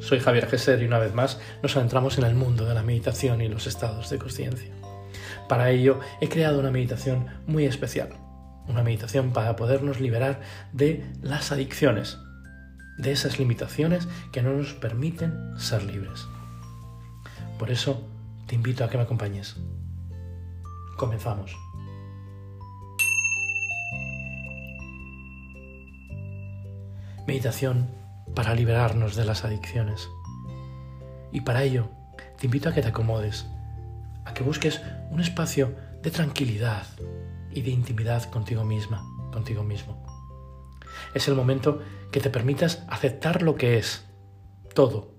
Soy Javier Gesser y una vez más nos adentramos en el mundo de la meditación y los estados de conciencia. Para ello he creado una meditación muy especial, una meditación para podernos liberar de las adicciones, de esas limitaciones que no nos permiten ser libres. Por eso te invito a que me acompañes. Comenzamos. Meditación para liberarnos de las adicciones. Y para ello te invito a que te acomodes, a que busques un espacio de tranquilidad y de intimidad contigo misma, contigo mismo. Es el momento que te permitas aceptar lo que es. Todo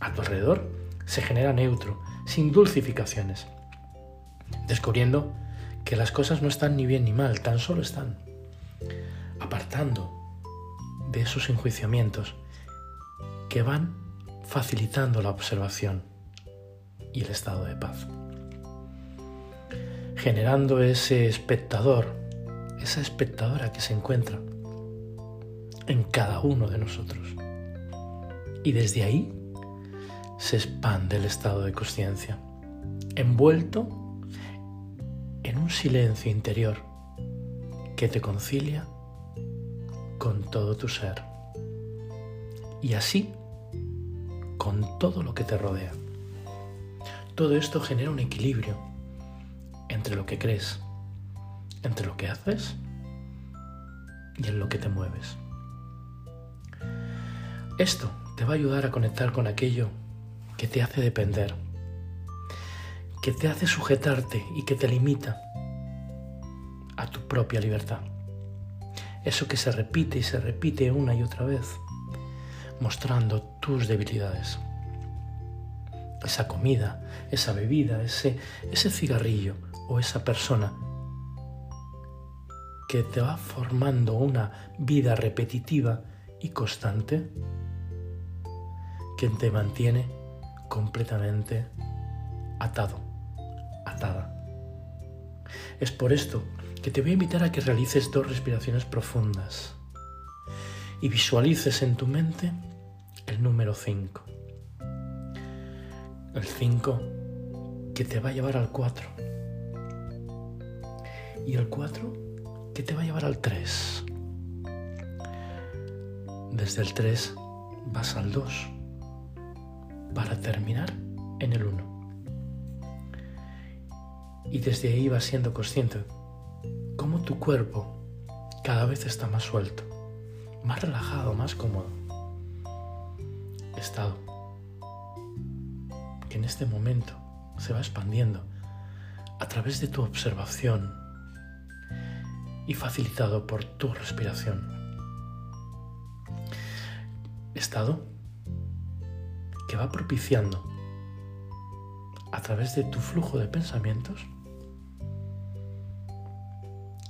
a tu alrededor se genera neutro, sin dulcificaciones, descubriendo que las cosas no están ni bien ni mal, tan solo están, apartando de esos enjuiciamientos que van facilitando la observación y el estado de paz, generando ese espectador, esa espectadora que se encuentra en cada uno de nosotros. Y desde ahí se expande el estado de conciencia, envuelto en un silencio interior que te concilia con todo tu ser. Y así con todo lo que te rodea. Todo esto genera un equilibrio entre lo que crees, entre lo que haces y en lo que te mueves. Esto te va a ayudar a conectar con aquello que te hace depender, que te hace sujetarte y que te limita a tu propia libertad. Eso que se repite y se repite una y otra vez, mostrando tus debilidades. Esa comida, esa bebida, ese, ese cigarrillo o esa persona que te va formando una vida repetitiva y constante que te mantiene completamente atado, atada. Es por esto que te voy a invitar a que realices dos respiraciones profundas y visualices en tu mente número 5. El 5 que te va a llevar al 4. Y el 4 que te va a llevar al 3. Desde el 3 vas al 2 para terminar en el 1. Y desde ahí vas siendo consciente cómo tu cuerpo cada vez está más suelto, más relajado, más cómodo. Estado que en este momento se va expandiendo a través de tu observación y facilitado por tu respiración. Estado que va propiciando a través de tu flujo de pensamientos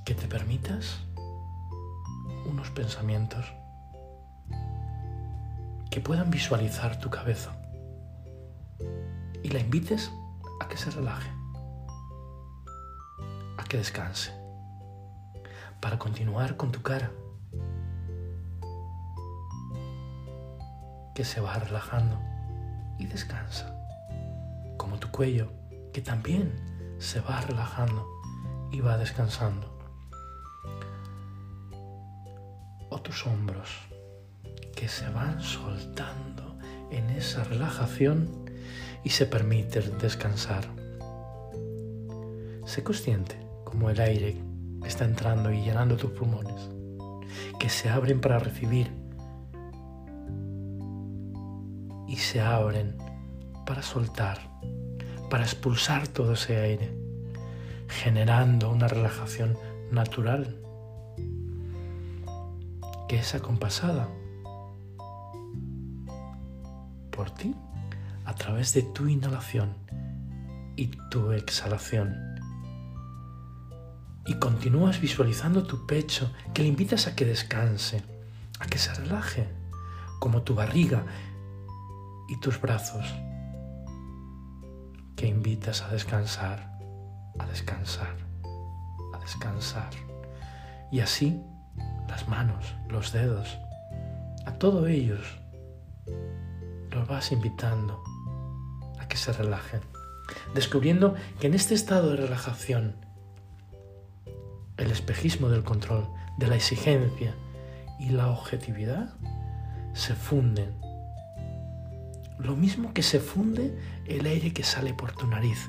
que te permitas unos pensamientos que puedan visualizar tu cabeza y la invites a que se relaje, a que descanse, para continuar con tu cara, que se va relajando y descansa, como tu cuello, que también se va relajando y va descansando, o tus hombros, que se van soltando en esa relajación y se permiten descansar. Sé consciente como el aire está entrando y llenando tus pulmones, que se abren para recibir y se abren para soltar, para expulsar todo ese aire, generando una relajación natural que es acompasada por ti a través de tu inhalación y tu exhalación. Y continúas visualizando tu pecho que le invitas a que descanse, a que se relaje, como tu barriga y tus brazos, que invitas a descansar, a descansar, a descansar. Y así las manos, los dedos, a todos ellos los vas invitando a que se relajen, descubriendo que en este estado de relajación, el espejismo del control, de la exigencia y la objetividad se funden. Lo mismo que se funde el aire que sale por tu nariz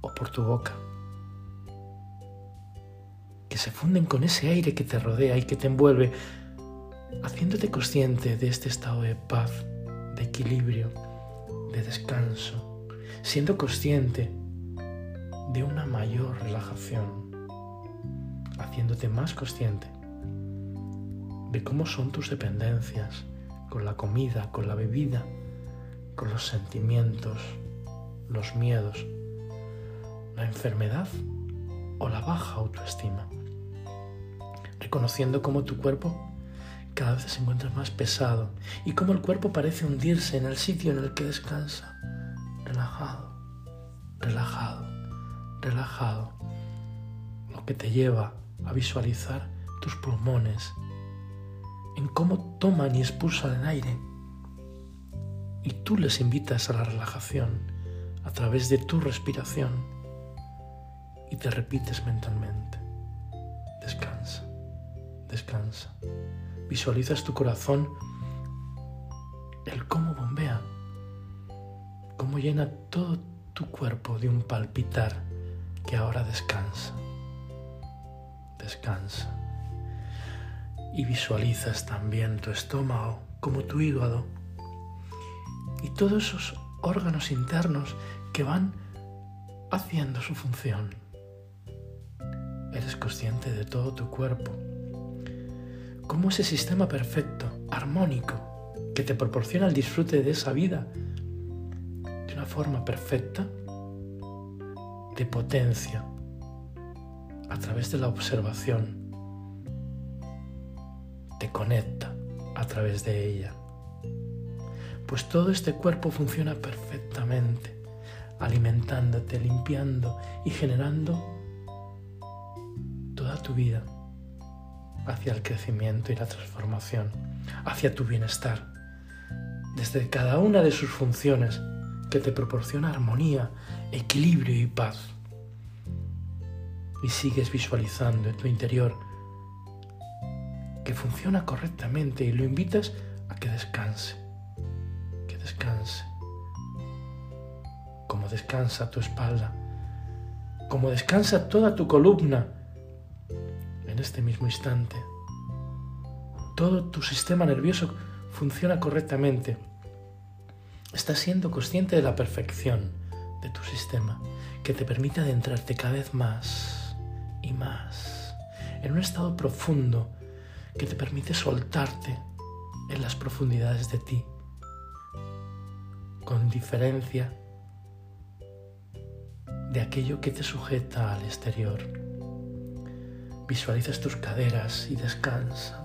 o por tu boca. Que se funden con ese aire que te rodea y que te envuelve, haciéndote consciente de este estado de paz, de equilibrio, de descanso, siendo consciente de una mayor relajación, haciéndote más consciente de cómo son tus dependencias con la comida, con la bebida, con los sentimientos, los miedos, la enfermedad o la baja autoestima. Reconociendo cómo tu cuerpo cada vez se encuentra más pesado y cómo el cuerpo parece hundirse en el sitio en el que descansa, relajado, relajado, relajado, lo que te lleva a visualizar tus pulmones en cómo toman y expulsan el aire. Y tú les invitas a la relajación a través de tu respiración y te repites mentalmente. Descansa, descansa. Visualizas tu corazón, el cómo bombea, cómo llena todo tu cuerpo de un palpitar que ahora descansa. Descansa y visualizas también tu estómago como tu hígado y todos esos órganos internos que van haciendo su función. Eres consciente de todo tu cuerpo, como ese sistema perfecto, armónico, que te proporciona el disfrute de esa vida de una forma perfecta, de potencia, a través de la observación. Te conecta a través de ella. Pues todo este cuerpo funciona perfectamente, alimentándote, limpiando y generando toda tu vida hacia el crecimiento y la transformación, hacia tu bienestar, desde cada una de sus funciones que te proporciona armonía, equilibrio y paz. Y sigues visualizando en tu interior que funciona correctamente y lo invitas a que descanse, que descanse, como descansa tu espalda, como descansa toda tu columna este mismo instante. Todo tu sistema nervioso funciona correctamente. Estás siendo consciente de la perfección de tu sistema que te permite adentrarte cada vez más y más en un estado profundo que te permite soltarte en las profundidades de ti, con diferencia de aquello que te sujeta al exterior. Visualizas tus caderas y descansan.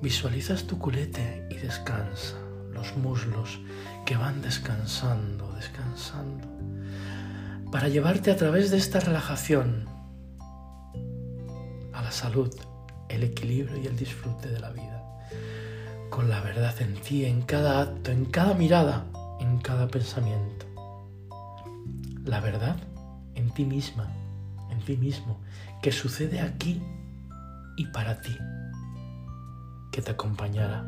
Visualizas tu culete y descansa. Los muslos que van descansando, descansando. Para llevarte a través de esta relajación la salud, el equilibrio y el disfrute de la vida. Con la verdad en ti, en cada acto, en cada mirada, en cada pensamiento. La verdad en ti misma, ti mismo, que sucede aquí y para ti, que te acompañará,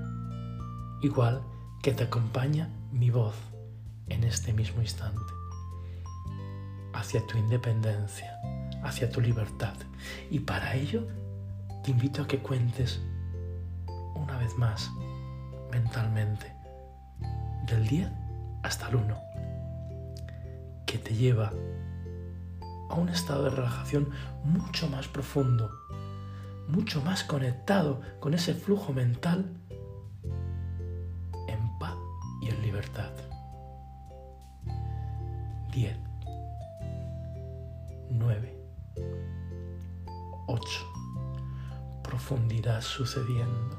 igual que te acompaña mi voz en este mismo instante, hacia tu independencia, hacia tu libertad. Y para ello te invito a que cuentes una vez más mentalmente del 10 hasta el 1, que te lleva a un estado de relajación mucho más profundo, mucho más conectado con ese flujo mental en paz y en libertad. 10, 9, 8. Profundidad sucediendo.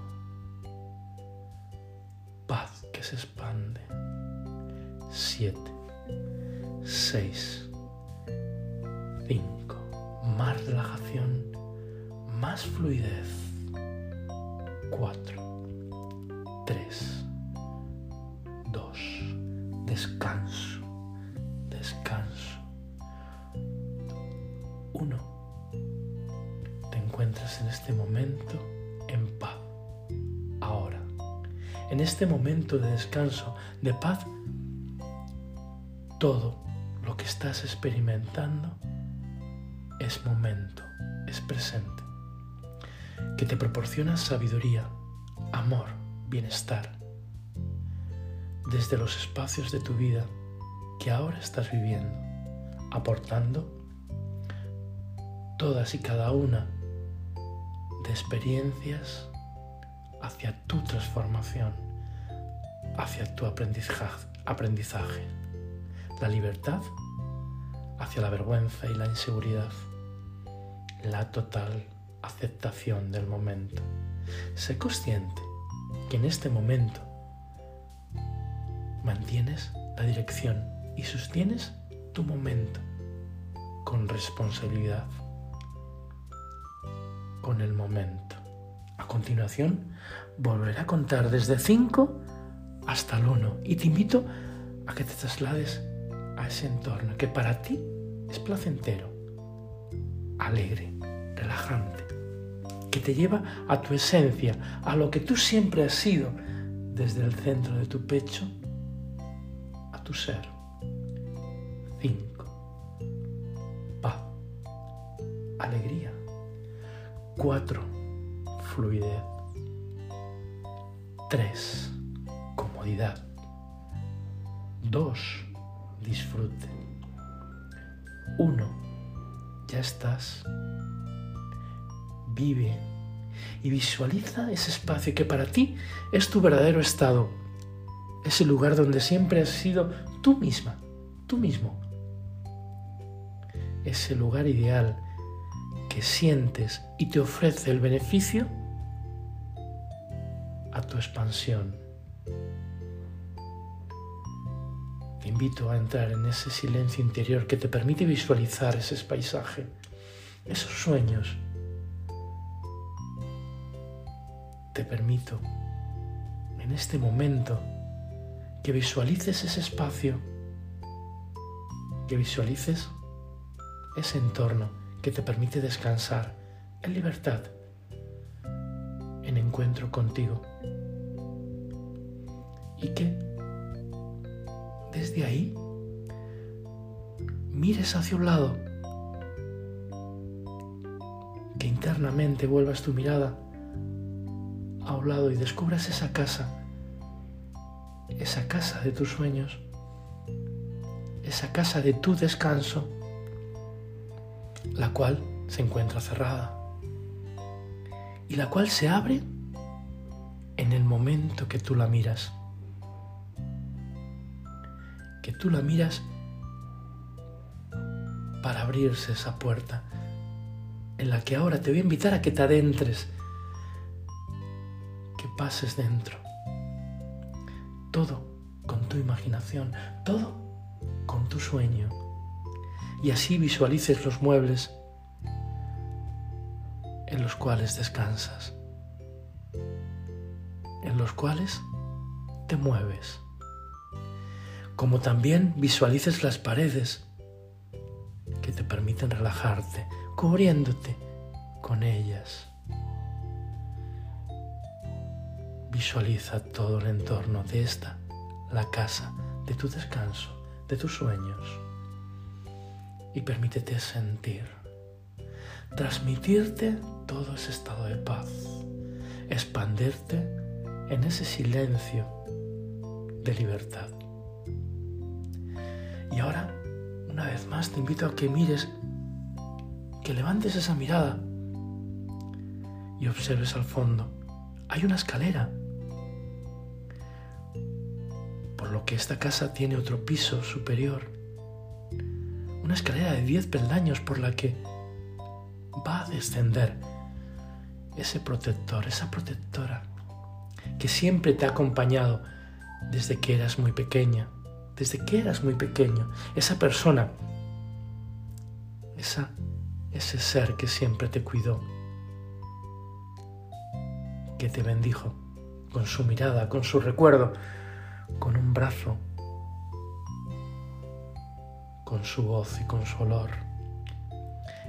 Paz que se expande. 7. 6. 5. Más relajación, más fluidez. 4. tres, dos, descanso, descanso. Uno, te encuentras en este momento en paz. Ahora, en este momento de descanso, de paz, todo lo que estás experimentando es momento, es presente, que te proporciona sabiduría, amor, bienestar, desde los espacios de tu vida que ahora estás viviendo, aportando todas y cada una de experiencias hacia tu transformación, hacia tu aprendizaje, la libertad hacia la vergüenza y la inseguridad, la total aceptación del momento. Sé consciente que en este momento mantienes la dirección y sostienes tu momento con responsabilidad, con el momento. A continuación, volveré a contar desde 5 hasta el 1 y te invito a que te traslades a ese entorno que para ti es placentero, alegre, relajante, que te lleva a tu esencia, a lo que tú siempre has sido, desde el centro de tu pecho a tu ser. 5. Paz, alegría. 4. Fluidez. 3. Comodidad. 2. Disfrute. 1. Ya estás. Vive y visualiza ese espacio que para ti es tu verdadero estado, ese lugar donde siempre has sido tú misma, tú mismo. Ese lugar ideal que sientes y te ofrece el beneficio a tu expansión. Te invito a entrar en ese silencio interior que te permite visualizar ese paisaje, esos sueños. Te permito en este momento que visualices ese espacio, que visualices ese entorno que te permite descansar en libertad, en encuentro contigo. Y que desde ahí. Mires hacia un lado, que internamente vuelvas tu mirada a un lado y descubras esa casa. Esa casa de tus sueños, esa casa de tu descanso, la cual se encuentra cerrada. Y la cual se abre en el momento que tú la miras. Que tú la miras para abrirse esa puerta en la que ahora te voy a invitar a que te adentres, que pases dentro todo con tu imaginación, todo con tu sueño. Y así visualices los muebles en los cuales descansas, en los cuales te mueves. Como también visualices las paredes que te permiten relajarte, cubriéndote con ellas. Visualiza todo el entorno de esta, la casa de tu descanso, de tus sueños. Y permítete sentir, transmitirte todo ese estado de paz, expandirte en ese silencio de libertad. Y ahora, una vez más, te invito a que mires, que levantes esa mirada y observes al fondo. Hay una escalera lo que esta casa tiene otro piso superior, una escalera de diez peldaños por la que va a descender ese protector, esa protectora que siempre te ha acompañado desde que eras muy pequeña, desde que eras muy pequeño, esa persona, ese ser que siempre te cuidó, que te bendijo con su mirada, con su recuerdo, con un brazo, con su voz y con su olor.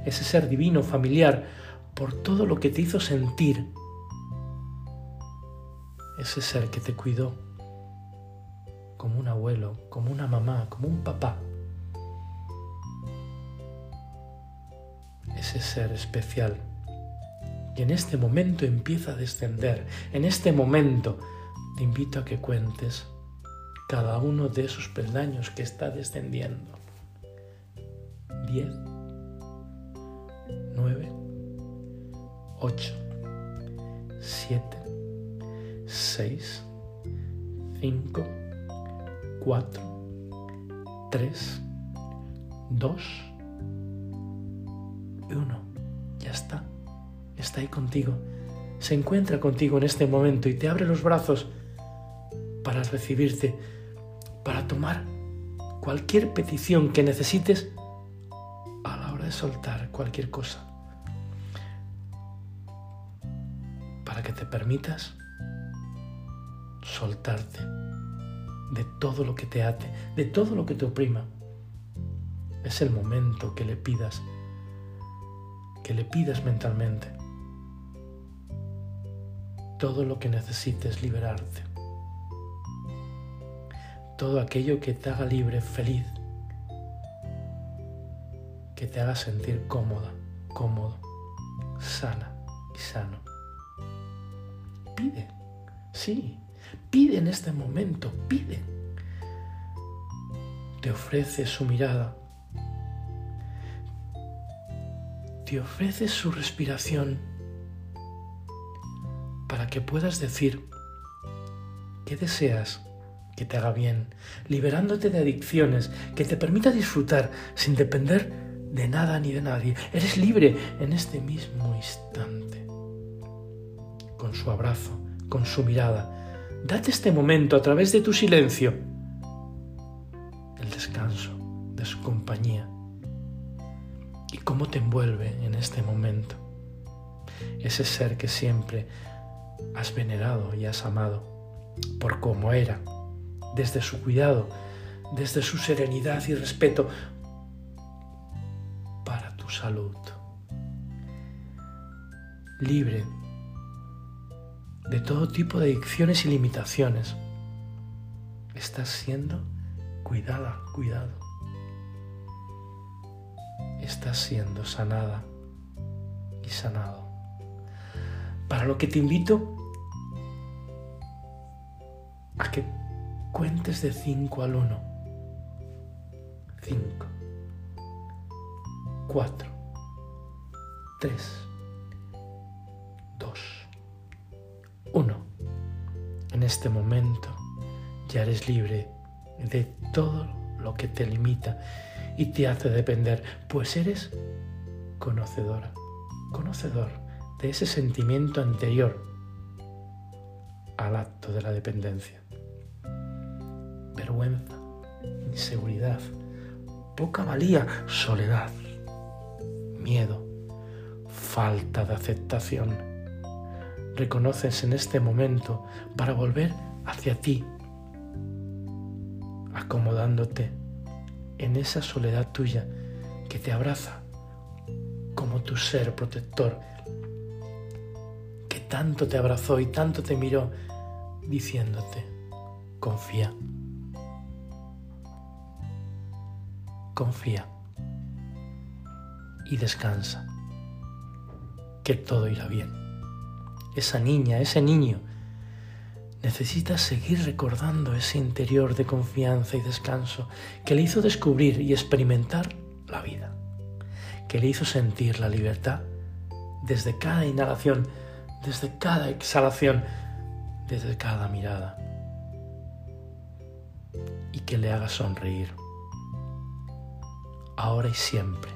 Ese ser divino, familiar, por todo lo que te hizo sentir. Ese ser que te cuidó como un abuelo, como una mamá, como un papá. Ese ser especial que en este momento empieza a descender. En este momento te invito a que cuentes cada uno de esos peldaños que está descendiendo. Diez, nueve, ocho, siete, seis, cinco, cuatro, tres, dos y uno. Ya está. Está ahí contigo. Se encuentra contigo en este momento y te abre los brazos para recibirte para tomar cualquier petición que necesites a la hora de soltar cualquier cosa. Para que te permitas soltarte de todo lo que te ate, de todo lo que te oprima. Es el momento que le pidas, que le pidas mentalmente todo lo que necesites liberarte todo aquello que te haga libre, feliz, que te haga sentir cómoda, cómodo, sana y sano. Pide, sí, pide en este momento, pide. Te ofrece su mirada, te ofrece su respiración para que puedas decir qué deseas que te haga bien, liberándote de adicciones, que te permita disfrutar sin depender de nada ni de nadie. Eres libre en este mismo instante. Con su abrazo, con su mirada, date este momento a través de tu silencio, el descanso de su compañía. Y cómo te envuelve en este momento ese ser que siempre has venerado y has amado por cómo era desde su cuidado, desde su serenidad y respeto para tu salud. Libre de todo tipo de adicciones y limitaciones. Estás siendo cuidada, cuidado. Estás siendo sanada y sanado. Para lo que te invito a que cuentes de 5 al 1. 5, 4, 3, este momento ya eres libre de todo lo que te limita y te hace depender, pues eres conocedora, conocedor de ese sentimiento anterior al acto de la dependencia vergüenza, inseguridad, poca valía, soledad, miedo, falta de aceptación. Reconoces en este momento para volver hacia ti, acomodándote en esa soledad tuya que te abraza como tu ser protector, que tanto te abrazó y tanto te miró, diciéndote, confía. confía y descansa, que todo irá bien. Esa niña, ese niño, necesita seguir recordando ese interior de confianza y descanso que le hizo descubrir y experimentar la vida, que le hizo sentir la libertad desde cada inhalación, desde cada exhalación, desde cada mirada, y que le haga sonreír ahora y siempre,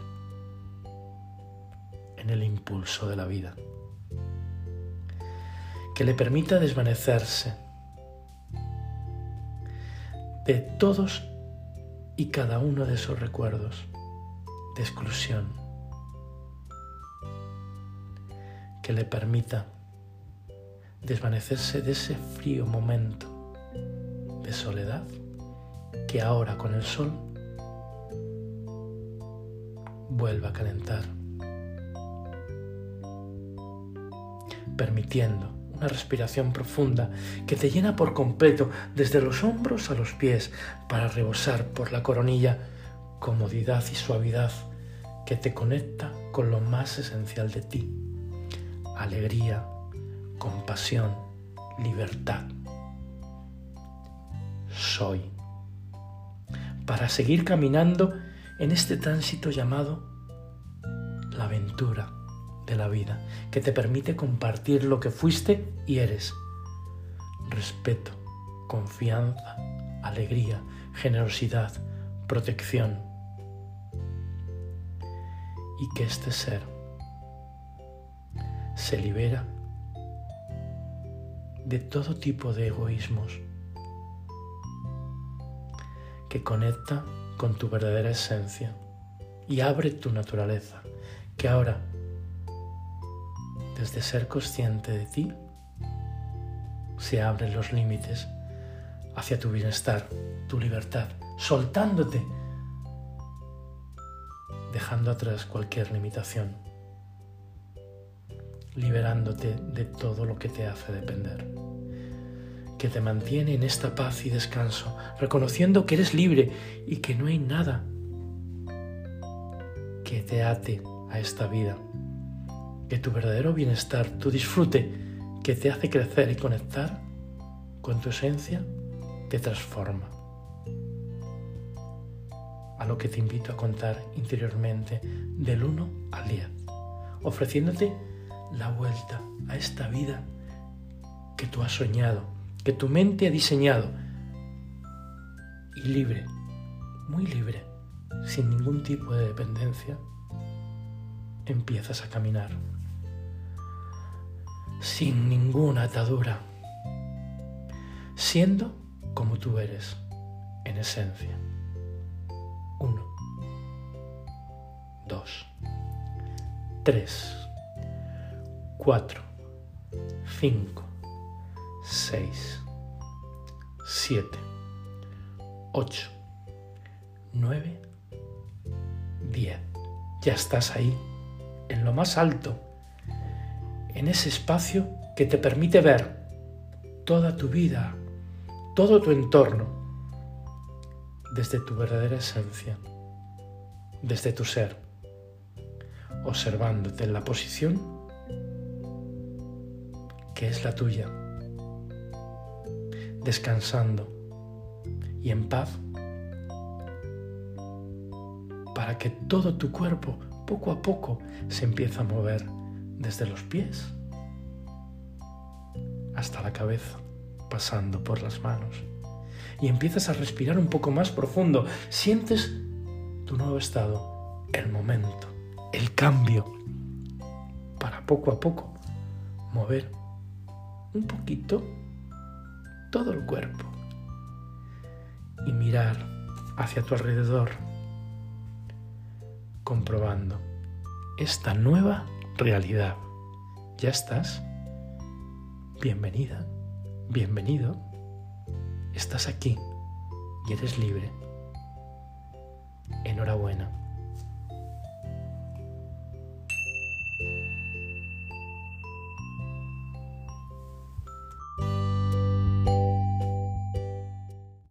en el impulso de la vida, que le permita desvanecerse de todos y cada uno de esos recuerdos de exclusión, que le permita desvanecerse de ese frío momento de soledad que ahora con el sol vuelve a calentar, permitiendo una respiración profunda que te llena por completo desde los hombros a los pies para rebosar por la coronilla comodidad y suavidad que te conecta con lo más esencial de ti, alegría, compasión, libertad. Soy. Para seguir caminando en este tránsito llamado la aventura la vida, que te permite compartir lo que fuiste y eres. Respeto, confianza, alegría, generosidad, protección. Y que este ser se libera de todo tipo de egoísmos, que conecta con tu verdadera esencia y abre tu naturaleza, que ahora, desde ser consciente de ti, se abren los límites hacia tu bienestar, tu libertad, soltándote, dejando atrás cualquier limitación liberándote de todo lo que te hace depender, que te mantiene en esta paz y descanso, reconociendo que eres libre y que no hay nada que te ate a esta vida, que tu verdadero bienestar, tu disfrute, que te hace crecer y conectar con tu esencia, te transforma. A lo que te invito a contar interiormente del 1 al 10, ofreciéndote la vuelta a esta vida que tú has soñado, que tu mente ha diseñado. Y libre, muy libre, sin ningún tipo de dependencia, empiezas a caminar. Sin ninguna atadura, siendo como tú eres, en esencia. Uno, dos, tres. 4, 5, 6, 7, 8, 9, 10. Ya estás ahí, en lo más alto, en ese espacio que te permite ver toda tu vida, todo tu entorno, desde tu verdadera esencia, desde tu ser, observándote en la posición que es la tuya, descansando y en paz para que todo tu cuerpo poco a poco se empiece a mover desde los pies hasta la cabeza, pasando por las manos. Y empiezas a respirar un poco más profundo. Sientes tu nuevo estado, el momento, el cambio, para poco a poco mover un poquito todo el cuerpo y mirar hacia tu alrededor, comprobando esta nueva realidad. Ya estás. Bienvenida, bienvenido. Estás aquí y eres libre. Enhorabuena.